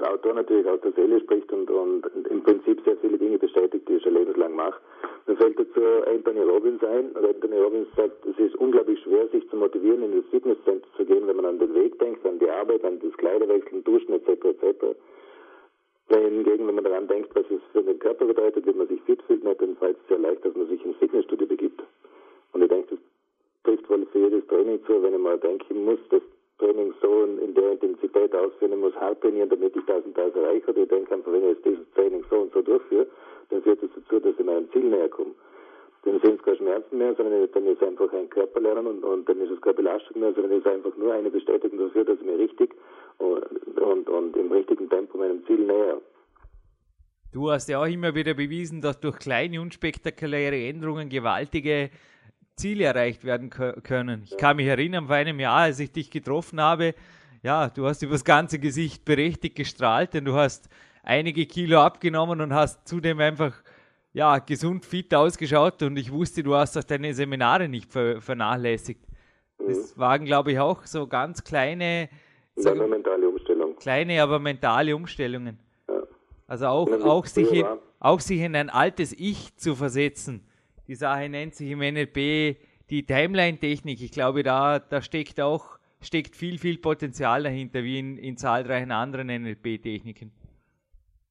S4: der, Autor natürlich aus der Seele spricht und, und im Prinzip sehr viele Dinge bestätigt, die er schon lebenslang macht. Mir fällt dazu Anthony Robbins ein. Anthony Robbins sagt, es ist unglaublich schwer, sich zu motivieren, in das Fitnesscenter zu gehen, wenn man an den Weg denkt, an die Arbeit, an das Kleiderwechseln, Duschen etc. etc. Hingegen, wenn man daran denkt, was es für den Körper bedeutet, wenn man sich fit fühlt, dann fällt es sehr leicht, dass man sich ins Fitnessstudio begibt. Und ich denke, das trifft wohl für jedes Training zu, wenn ich mal denke, ich muss das Training so in der Intensität ausführen, muss hart trainieren, damit ich das und das erreiche. Oder ich denke einfach, wenn ich jetzt dieses Training so und so durchführe, dann führt das dazu, dass ich meinem Ziel näher komme. Dann sind es keine Schmerzen mehr, sondern dann ist es einfach ein Körperlernen und, und dann ist es keine Belastung mehr, sondern es ist einfach nur eine Bestätigung dafür, dass ich mir richtig und, und, und im richtigen Tempo meinem Ziel näher.
S2: Du hast ja auch immer wieder bewiesen, dass durch kleine, unspektakuläre Änderungen gewaltige Ziele erreicht werden können. Ich kann mich erinnern, vor einem Jahr, als ich dich getroffen habe, ja, du hast über das ganze Gesicht berechtigt gestrahlt, denn du hast einige Kilo abgenommen und hast zudem einfach ja, gesund fit ausgeschaut und ich wusste, du hast auch deine Seminare nicht vernachlässigt. Mhm. Das waren, glaube ich, auch so ganz kleine,
S4: so mentale Umstellung.
S2: Kleine, aber mentale Umstellungen. Ja. Also auch, auch, sich in, auch sich in ein altes Ich zu versetzen. Die Sache nennt sich im NLP die Timeline-Technik. Ich glaube, da, da steckt auch steckt viel, viel Potenzial dahinter, wie in, in zahlreichen anderen NLP-Techniken.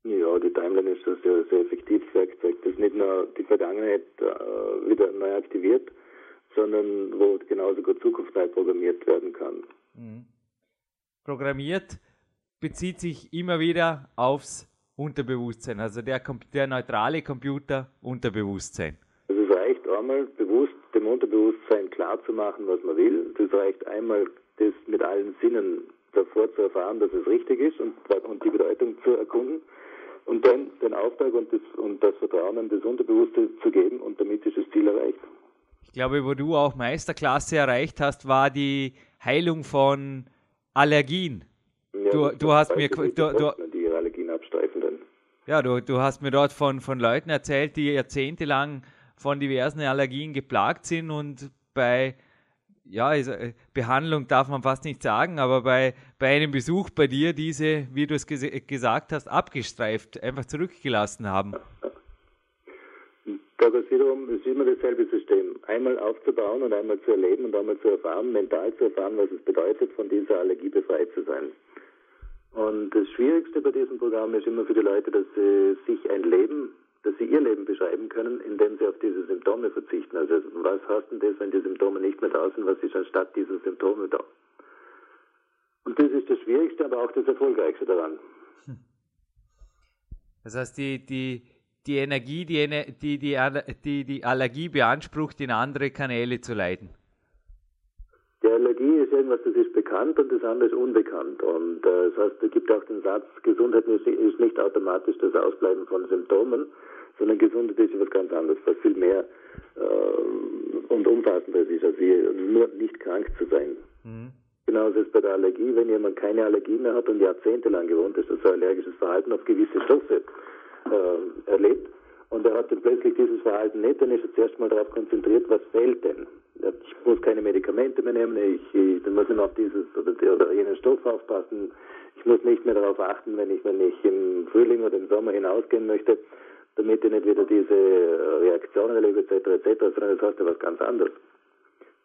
S4: Ja, die Timeline ist ein sehr, sehr effektives Werkzeug, das nicht nur die Vergangenheit äh, wieder neu aktiviert, sondern wo genauso gut Zukunft neu programmiert werden kann. Mhm.
S2: Programmiert bezieht sich immer wieder aufs Unterbewusstsein, also der, der neutrale Computer Unterbewusstsein.
S4: Einmal bewusst dem Unterbewusstsein klar zu machen, was man will. Es reicht einmal das mit allen Sinnen davor zu erfahren, dass es richtig ist und, und die Bedeutung zu erkunden und dann den Auftrag und das, und das Vertrauen an das Unterbewusste zu geben und damit ist das Ziel erreicht.
S2: Ich glaube, wo du auch Meisterklasse erreicht hast, war die Heilung von Allergien. Ja, du, du hast mir du, du,
S4: die ihre Allergien abstreifen dann.
S2: Ja, du, du hast mir dort von, von Leuten erzählt, die jahrzehntelang von diversen Allergien geplagt sind und bei ja, äh, Behandlung darf man fast nicht sagen, aber bei, bei einem Besuch bei dir diese, wie du es ges gesagt hast, abgestreift, einfach zurückgelassen haben.
S4: Da es wiederum, ist immer dasselbe System. Einmal aufzubauen und einmal zu erleben und einmal zu erfahren, mental zu erfahren, was es bedeutet, von dieser Allergie befreit zu sein. Und das Schwierigste bei diesem Programm ist immer für die Leute, dass sie sich ein Leben dass sie ihr Leben beschreiben können, indem sie auf diese Symptome verzichten. Also was heißt denn das, wenn die Symptome nicht mehr da sind, was ist anstatt dieser Symptome da? Und das ist das Schwierigste, aber auch das Erfolgreichste daran.
S2: Das heißt, die, die, die Energie, die, die, die, die Allergie beansprucht, in andere Kanäle zu leiten.
S4: Die Allergie ist irgendwas, das ist bekannt und das andere ist unbekannt. Und äh, das heißt, es gibt auch den Satz, Gesundheit ist nicht automatisch das Ausbleiben von Symptomen, sondern Gesundheit ist etwas ganz anderes, was viel mehr äh, und umfassender ist, als nur nicht krank zu sein. Mhm. Genauso ist bei der Allergie, wenn jemand keine Allergie mehr hat und jahrzehntelang gewohnt ist, also allergisches Verhalten auf gewisse Stoffe äh, erlebt, und er hat dann plötzlich dieses Verhalten nicht, dann ist er zuerst mal darauf konzentriert, was fehlt denn. Ich muss keine Medikamente mehr nehmen, ich, ich muss ich auf dieses oder, oder jenen Stoff aufpassen. Ich muss nicht mehr darauf achten, wenn ich, wenn ich im Frühling oder im Sommer hinausgehen möchte, damit ich nicht wieder diese Reaktionen erlebe, etc., etc., sondern das heißt ja was ganz anderes.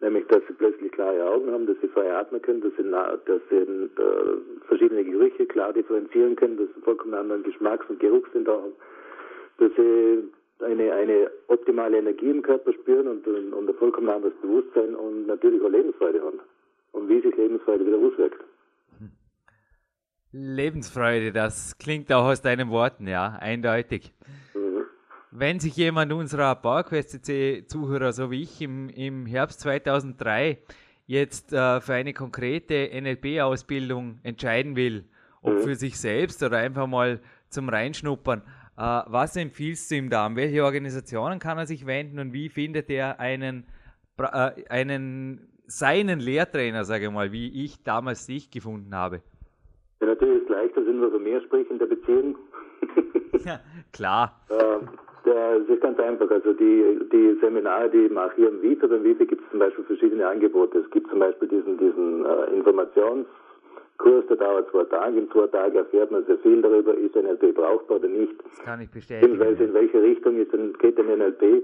S4: Nämlich, dass sie plötzlich klare Augen haben, dass sie frei atmen können, dass sie, dass sie äh, verschiedene Gerüche klar differenzieren können, dass sie vollkommen anderen Geschmacks- und Geruchssinn haben dass sie eine, eine optimale Energie im Körper spüren und, und ein vollkommen anderes Bewusstsein und natürlich auch Lebensfreude haben. Und wie sich Lebensfreude wieder auswirkt.
S2: Lebensfreude, das klingt auch aus deinen Worten, ja, eindeutig. Mhm. Wenn sich jemand unserer PowerQuest-Zuhörer, so wie ich, im, im Herbst 2003 jetzt äh, für eine konkrete NLP-Ausbildung entscheiden will, ob mhm. für sich selbst oder einfach mal zum Reinschnuppern, was empfiehlst du ihm da? An welche Organisationen kann er sich wenden und wie findet er einen, äh, einen seinen Lehrtrainer, sage ich mal, wie ich damals dich gefunden habe?
S4: Ja, natürlich ist es leichter, wenn wir von mir sprechen, der Beziehung.
S2: ja, klar.
S4: Äh, der, es ist ganz einfach. Also die, die Seminare, die mache ich am WIFE. Beim WIFE gibt es zum Beispiel verschiedene Angebote. Es gibt zum Beispiel diesen, diesen äh, Informationskurs, der dauert zwei Tage. In zwei Tagen erfährt man sehr viel darüber, ist NLP brauchbar oder nicht.
S2: Das kann ich bestätigen.
S4: In welche Richtung ist, geht ein NLP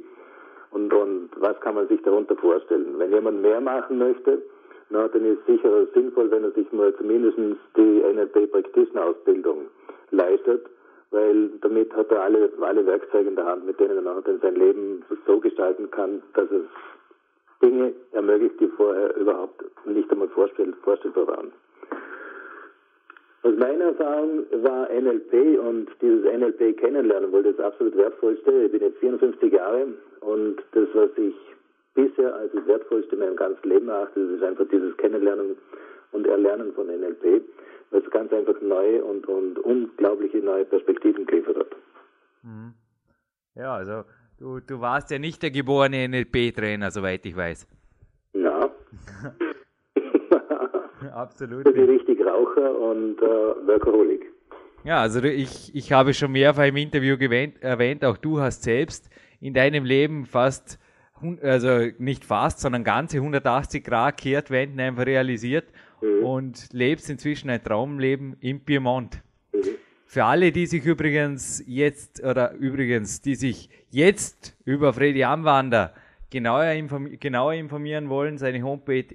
S4: und, und was kann man sich darunter vorstellen. Wenn jemand mehr machen möchte, na, dann ist es sicher sinnvoll, wenn er sich mal zumindest die NLP Practitioner-Ausbildung leistet weil damit hat er alle, alle Werkzeuge in der Hand, mit denen er dann sein Leben so gestalten kann, dass es Dinge ermöglicht, die vorher überhaupt nicht einmal vorstell, vorstellbar waren. Aus meiner Erfahrung war NLP und dieses NLP kennenlernen, wohl das absolut wertvollste. Ich bin jetzt 54 Jahre und das, was ich bisher als das wertvollste in meinem ganzen Leben erachte, ist einfach dieses Kennenlernen und Erlernen von NLP es ganz einfach neue und, und unglaubliche neue Perspektiven geliefert hat.
S2: Mhm. Ja, also du, du warst ja nicht der geborene NLP-Trainer, soweit ich weiß.
S4: Ja.
S2: Absolut.
S4: Ich bin richtig Raucher und äh, Workaholic.
S2: Ja, also ich, ich habe schon mehrfach im Interview gewähnt, erwähnt, auch du hast selbst in deinem Leben fast, also nicht fast, sondern ganze 180 Grad Kehrtwenden einfach realisiert mhm. und lebst inzwischen ein Traumleben im Piemont. Mhm. Für alle, die sich übrigens jetzt, oder übrigens, die sich jetzt über Freddy Anwander genauer, inform genauer informieren wollen, seine Homepage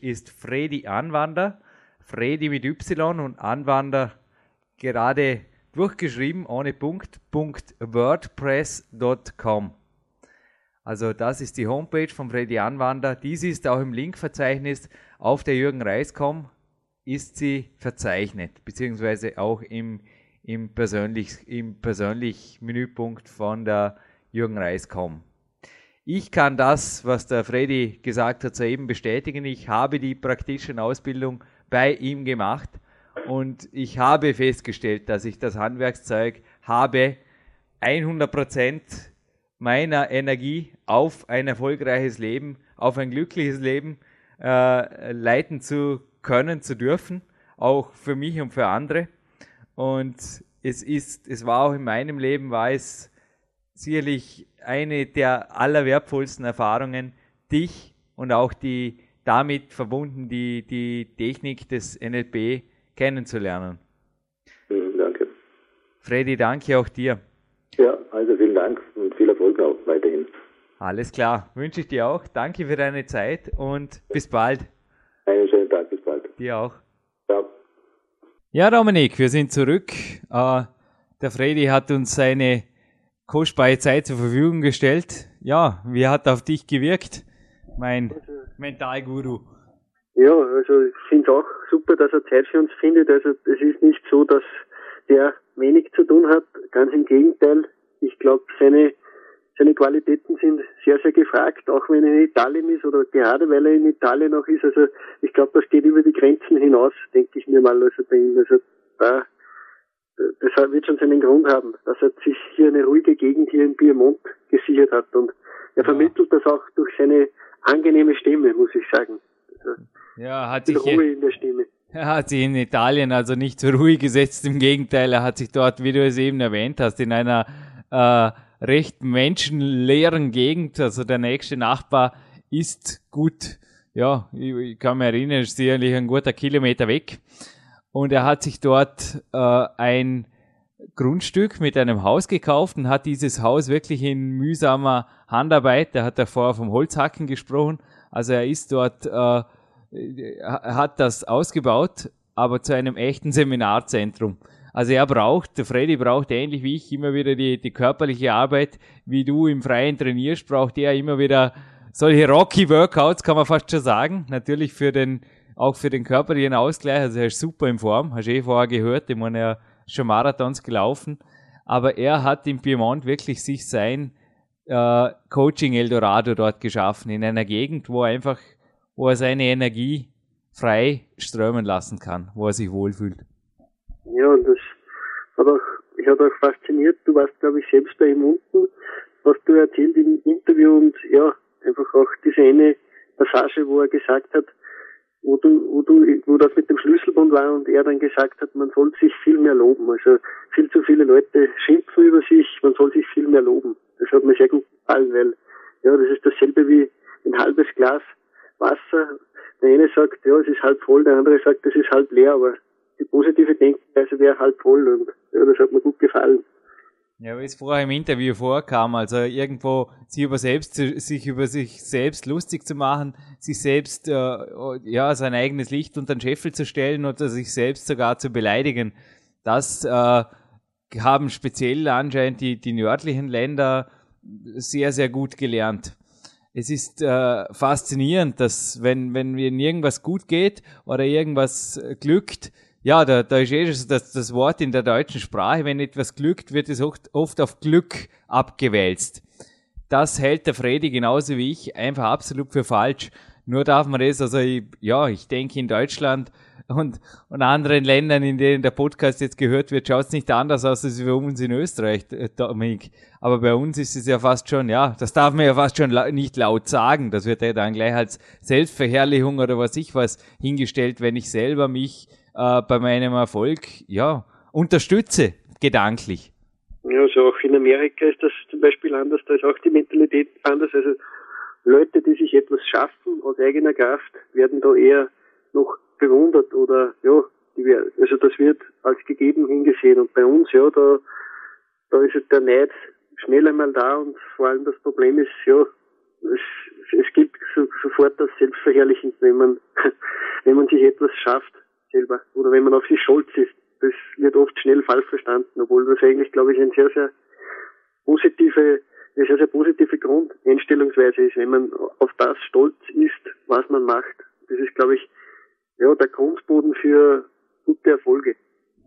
S2: ist Freddy Anwander, Freddy mit Y und Anwander gerade durchgeschrieben, ohne Punkt, .wordpress.com. Also das ist die Homepage von Freddy Anwander. Dies ist auch im Linkverzeichnis auf der Jürgen Reis.com ist sie verzeichnet, beziehungsweise auch im, im, persönlich, im persönlich Menüpunkt von der Jürgen Reis.com. Ich kann das, was der Freddy gesagt hat, soeben bestätigen. Ich habe die praktischen Ausbildung bei ihm gemacht und ich habe festgestellt, dass ich das Handwerkszeug habe, 100% meiner Energie auf ein erfolgreiches Leben, auf ein glückliches Leben äh, leiten zu können, zu dürfen, auch für mich und für andere. Und es ist, es war auch in meinem Leben, war es sicherlich eine der allerwertvollsten Erfahrungen, dich und auch die damit verbunden die, die Technik des NLP kennenzulernen.
S4: Mhm, danke.
S2: Freddy, danke auch dir.
S4: Ja, also vielen Dank und viel Erfolg auch weiterhin.
S2: Alles klar, wünsche ich dir auch. Danke für deine Zeit und bis bald.
S4: Einen schönen Tag, bis bald.
S2: Dir auch.
S4: Ja.
S2: Ja, Dominik, wir sind zurück. Äh, der Freddy hat uns seine kostbare Zeit zur Verfügung gestellt. Ja, wie hat auf dich gewirkt, mein Mentalguru?
S3: Ja, also ich finde es auch super, dass er Zeit für uns findet. Also es ist nicht so, dass der wenig zu tun hat. Ganz im Gegenteil. Ich glaube, seine seine Qualitäten sind sehr, sehr gefragt, auch wenn er in Italien ist oder gerade weil er in Italien auch ist. Also ich glaube, das geht über die Grenzen hinaus, denke ich mir mal, also bei ihm. Also da, das wird schon seinen Grund haben, dass er sich hier eine ruhige Gegend hier in Piemont gesichert hat und er vermittelt das auch durch seine angenehme Stimme, muss ich sagen. Also
S2: ja, hat sich
S3: Ruhe in der Stimme.
S2: Er hat sich in Italien also nicht zur Ruhe gesetzt, im Gegenteil, er hat sich dort, wie du es eben erwähnt hast, in einer äh, recht menschenleeren Gegend. Also der nächste Nachbar ist gut, ja, ich, kann mich erinnern, ist sicherlich ein guter Kilometer weg. Und er hat sich dort äh, ein Grundstück mit einem Haus gekauft und hat dieses Haus wirklich in mühsamer Handarbeit, er hat davor vom Holzhacken gesprochen, also er ist dort, äh, hat das ausgebaut, aber zu einem echten Seminarzentrum. Also er braucht, der Freddy braucht ähnlich wie ich immer wieder die, die körperliche Arbeit, wie du im Freien trainierst, braucht er immer wieder solche Rocky Workouts, kann man fast schon sagen. Natürlich für den, auch für den körperlichen Ausgleich. Also er ist super in Form, hast du eh vorher gehört, ich meine, er ist schon Marathons gelaufen. Aber er hat im Piemont wirklich sich sein äh, Coaching Eldorado dort geschaffen, in einer Gegend, wo er einfach, wo er seine Energie frei strömen lassen kann, wo er sich wohlfühlt.
S3: Ja, und das hat auch, ich hat auch fasziniert. Du warst, glaube ich, selbst bei ihm unten, hast du erzählt im Interview und ja, einfach auch diese eine Passage, wo er gesagt hat, wo du, wo du, wo das mit dem Schlüsselbund war und er dann gesagt hat, man soll sich viel mehr loben. Also viel zu viele Leute schimpfen über sich, man soll sich viel mehr loben. Das hat mir sehr gut gefallen, weil ja, das ist dasselbe wie ein halbes Glas Wasser. Der eine sagt, ja, es ist halb voll, der andere sagt, es ist halb leer, aber die positive Denkweise wäre halb voll und ja, das hat mir gut gefallen.
S2: Ja, wie es vorher im Interview vorkam, also irgendwo sich über selbst, sich über sich selbst lustig zu machen, sich selbst, äh, ja, sein eigenes Licht unter den Scheffel zu stellen oder sich selbst sogar zu beleidigen, das äh, haben speziell anscheinend die, die nördlichen Länder sehr, sehr gut gelernt. Es ist äh, faszinierend, dass wenn, wenn mir irgendwas gut geht oder irgendwas glückt, ja, da, da ist eh das, das Wort in der deutschen Sprache, wenn etwas glückt, wird es oft, oft auf Glück abgewälzt. Das hält der Freddy genauso wie ich einfach absolut für falsch. Nur darf man das, also ich, ja, ich denke in Deutschland und, und anderen Ländern, in denen der Podcast jetzt gehört wird, schaut es nicht anders aus als bei uns in Österreich, äh, Dominik. Aber bei uns ist es ja fast schon, ja, das darf man ja fast schon la nicht laut sagen. Das wird ja dann gleich als Selbstverherrlichung oder was ich was hingestellt, wenn ich selber mich äh, bei meinem Erfolg, ja, unterstütze, gedanklich.
S3: Ja, also auch in Amerika ist das zum Beispiel anders, da ist auch die Mentalität anders. Also Leute, die sich etwas schaffen aus eigener Kraft, werden da eher noch bewundert oder ja, also das wird als gegeben hingesehen. Und bei uns, ja, da, da ist der Neid schnell einmal da und vor allem das Problem ist, ja, es, es gibt so, sofort das Selbstverherrlichend, wenn man, wenn man sich etwas schafft selber oder wenn man auf sich stolz ist. Das wird oft schnell falsch verstanden, obwohl das eigentlich, glaube ich, ein sehr, sehr positive, eine sehr, sehr positive Grundeinstellungsweise ist, wenn man auf das stolz ist, was man macht. Das ist, glaube ich, ja, der Grundboden für gute Erfolge.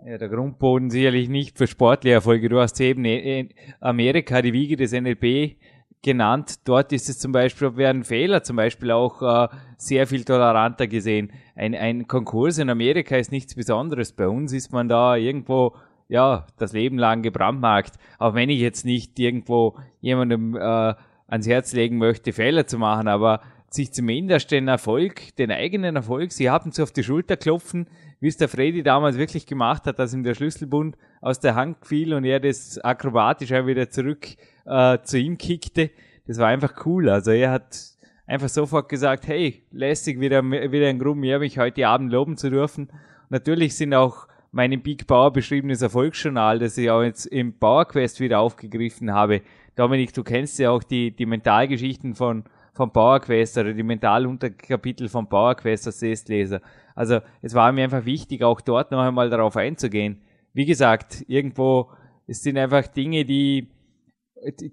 S2: Ja, der Grundboden sicherlich nicht für sportliche Erfolge. Du hast eben äh, Amerika, die Wiege des NLP, genannt. Dort ist es zum Beispiel, werden Fehler zum Beispiel auch äh, sehr viel toleranter gesehen. Ein, ein Konkurs in Amerika ist nichts Besonderes. Bei uns ist man da irgendwo ja das Leben lang gebrandmarkt. Auch wenn ich jetzt nicht irgendwo jemandem äh, ans Herz legen möchte, Fehler zu machen, aber sich zumindest den Erfolg, den eigenen Erfolg, sie haben zu auf die Schulter klopfen, wie es der Freddy damals wirklich gemacht hat, dass ihm der Schlüsselbund aus der Hand fiel und er das akrobatisch auch wieder zurück äh, zu ihm kickte. Das war einfach cool. Also er hat einfach sofort gesagt, hey, lästig, wieder, wieder ein Grund mehr, mich heute Abend loben zu dürfen. Natürlich sind auch mein Big Bauer beschriebenes Erfolgsjournal, das ich auch jetzt im Bauer Quest wieder aufgegriffen habe. Dominik, du kennst ja auch die, die Mentalgeschichten von, von Power Quest oder die Mentalunterkapitel von Power Quest als Testleser. Also es war mir einfach wichtig, auch dort noch einmal darauf einzugehen. Wie gesagt, irgendwo, es sind einfach Dinge, die,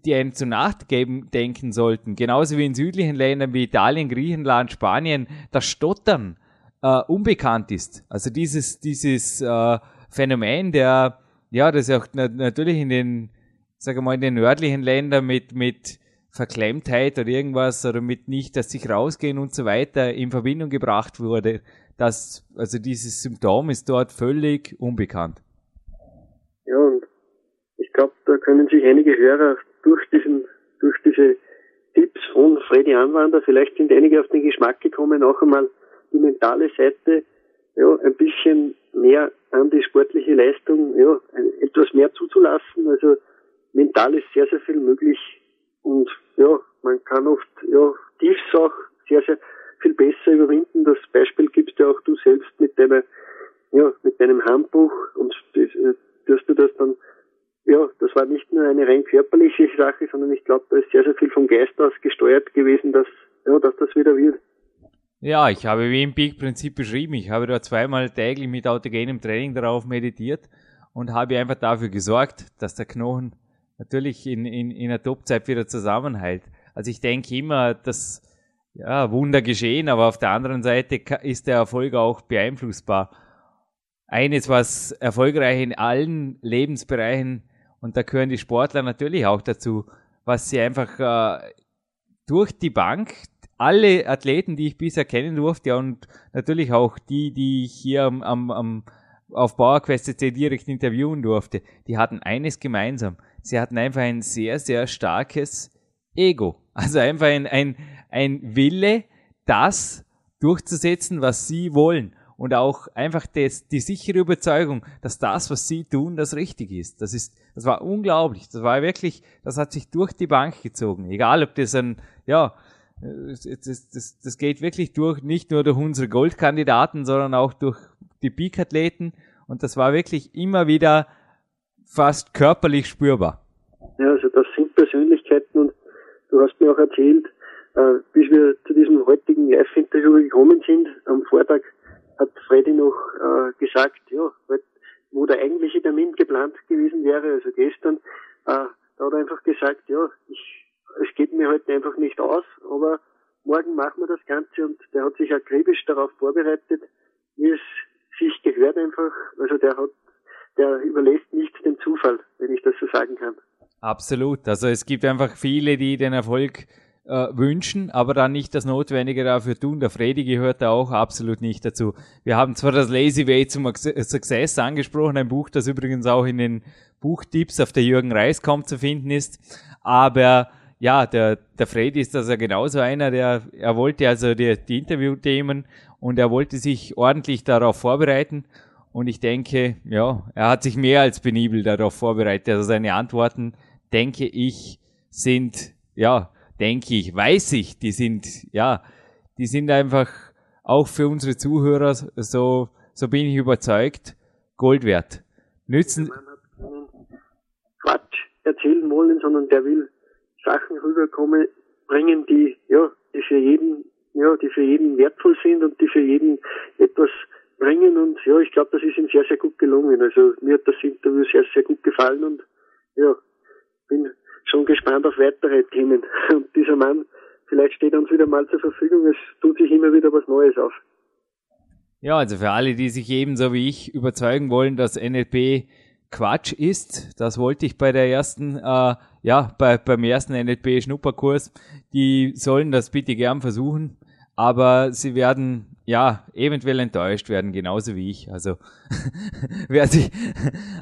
S2: die einen zu nachgeben denken sollten. Genauso wie in südlichen Ländern wie Italien, Griechenland, Spanien, das Stottern äh, unbekannt ist. Also dieses, dieses äh, Phänomen, der, ja, das auch natürlich in den, sage mal, in den nördlichen Ländern mit, mit Verklemmtheit oder irgendwas oder mit nicht, dass sich rausgehen und so weiter in Verbindung gebracht wurde. Das, also dieses Symptom ist dort völlig unbekannt.
S3: Ja, und ich glaube, da können sich einige Hörer durch diesen, durch diese Tipps von Freddy Anwander, vielleicht sind einige auf den Geschmack gekommen, auch einmal die mentale Seite, ja, ein bisschen mehr an die sportliche Leistung, ja, etwas mehr zuzulassen. Also mental ist sehr, sehr viel möglich und ja, man kann oft ja, Tiefs auch sehr, sehr viel besser überwinden. Das Beispiel gibst ja auch du selbst mit deiner, ja, mit deinem Handbuch und das, äh, dass du das dann, ja, das war nicht nur eine rein körperliche Sache, sondern ich glaube, da ist sehr, sehr viel vom Geist aus gesteuert gewesen, dass, ja, dass das wieder wird.
S2: Ja, ich habe wie im Peak-Prinzip beschrieben, ich habe da zweimal täglich mit autogenem Training darauf meditiert und habe einfach dafür gesorgt, dass der Knochen natürlich in, in, in der Topzeit wieder zusammenhält. Also ich denke immer, dass ja, Wunder geschehen, aber auf der anderen Seite ist der Erfolg auch beeinflussbar. Eines, was erfolgreich in allen Lebensbereichen, und da gehören die Sportler natürlich auch dazu, was sie einfach äh, durch die Bank, alle Athleten, die ich bisher kennen durfte, und natürlich auch die, die ich hier am, am, am auf PowerQuest.cc direkt interviewen durfte, die hatten eines gemeinsam. Sie hatten einfach ein sehr, sehr starkes Ego. Also einfach ein, ein, ein Wille, das durchzusetzen, was sie wollen. Und auch einfach das, die sichere Überzeugung, dass das, was sie tun, das richtig ist. Das ist, das war unglaublich. Das war wirklich, das hat sich durch die Bank gezogen. Egal, ob das ein, ja, das, das, das geht wirklich durch, nicht nur durch unsere Goldkandidaten, sondern auch durch die Peak-Athleten. Und das war wirklich immer wieder fast körperlich spürbar.
S3: Ja, also das sind Persönlichkeiten und du hast mir auch erzählt, äh, bis wir zu diesem heutigen Live-Interview gekommen sind, am Vortag hat Freddy noch äh, gesagt, ja, wo der eigentliche Termin geplant gewesen wäre, also gestern, äh, da hat er einfach gesagt, ja, ich es geht mir heute einfach nicht aus, aber morgen machen wir das Ganze und der hat sich akribisch darauf vorbereitet, wie es sich gehört einfach. Also der hat, der überlässt nichts dem Zufall, wenn ich das so sagen kann.
S2: Absolut. Also es gibt einfach viele, die den Erfolg äh, wünschen, aber dann nicht das Notwendige dafür tun. Der Freddy gehört da auch absolut nicht dazu. Wir haben zwar das Lazy Way zum Success angesprochen, ein Buch, das übrigens auch in den Buchtipps auf der Jürgen Reis.com zu finden ist, aber ja, der, der Freddy ist also genauso einer, der, er wollte also die, die Interviewthemen und er wollte sich ordentlich darauf vorbereiten. Und ich denke, ja, er hat sich mehr als penibel darauf vorbereitet. Also seine Antworten, denke ich, sind, ja, denke ich, weiß ich, die sind, ja, die sind einfach auch für unsere Zuhörer, so, so bin ich überzeugt, Gold wert. Nützen.
S3: Quatsch erzählen wollen, sondern der will Sachen rüberkommen, bringen, die, ja, die für jeden, ja, die für jeden wertvoll sind und die für jeden etwas bringen und ja, ich glaube, das ist ihm sehr, sehr gut gelungen. Also mir hat das Interview sehr, sehr gut gefallen und ja, bin schon gespannt auf weitere Themen. Und dieser Mann, vielleicht steht uns wieder mal zur Verfügung, es tut sich immer wieder was Neues auf.
S2: Ja, also für alle, die sich ebenso wie ich überzeugen wollen, dass NLP Quatsch ist. Das wollte ich bei der ersten, äh, ja, bei, beim ersten NLP Schnupperkurs. Die sollen das bitte gern versuchen, aber sie werden ja eventuell enttäuscht werden, genauso wie ich. Also, wer sich,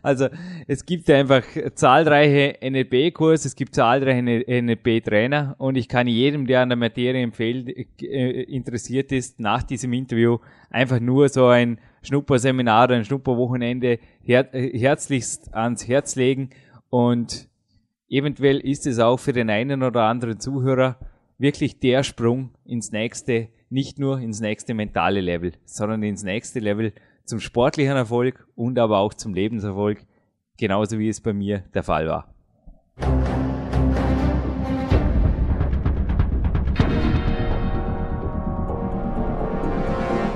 S2: also es gibt einfach zahlreiche NLP-Kurse, es gibt zahlreiche NLP-Trainer und ich kann jedem, der an der Materie empfehlen, äh, interessiert ist, nach diesem Interview einfach nur so ein Schnupperseminar, ein Schnupperwochenende her äh, herzlichst ans Herz legen und eventuell ist es auch für den einen oder anderen Zuhörer wirklich der Sprung ins nächste, nicht nur ins nächste mentale Level, sondern ins nächste Level zum sportlichen Erfolg und aber auch zum Lebenserfolg, genauso wie es bei mir der Fall war.